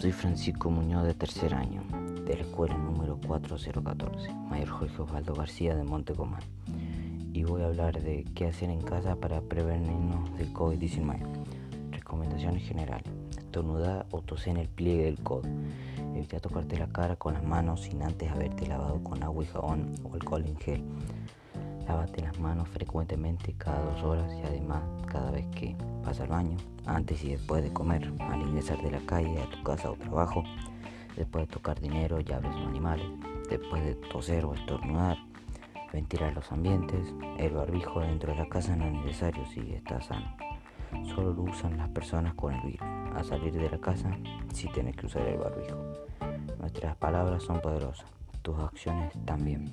Soy Francisco Muñoz de tercer año, de la escuela número 4014, Mayor Jorge Osvaldo García de Montecomán. Y voy a hablar de qué hacer en casa para prevenirnos del COVID-19. Recomendaciones generales. Estornudar o toser en el pliegue del codo. Evita tocarte la cara con las manos sin antes haberte lavado con agua y jabón o alcohol en gel. Lávate las manos frecuentemente cada dos horas y además cada al baño, antes y después de comer, al ingresar de la calle a tu casa o trabajo, después de tocar dinero, llaves o animales, después de toser o estornudar, ventilar los ambientes, el barbijo dentro de la casa no es necesario si está sano. Solo lo usan las personas con el virus. A salir de la casa sí tienes que usar el barbijo. Nuestras palabras son poderosas, tus acciones también.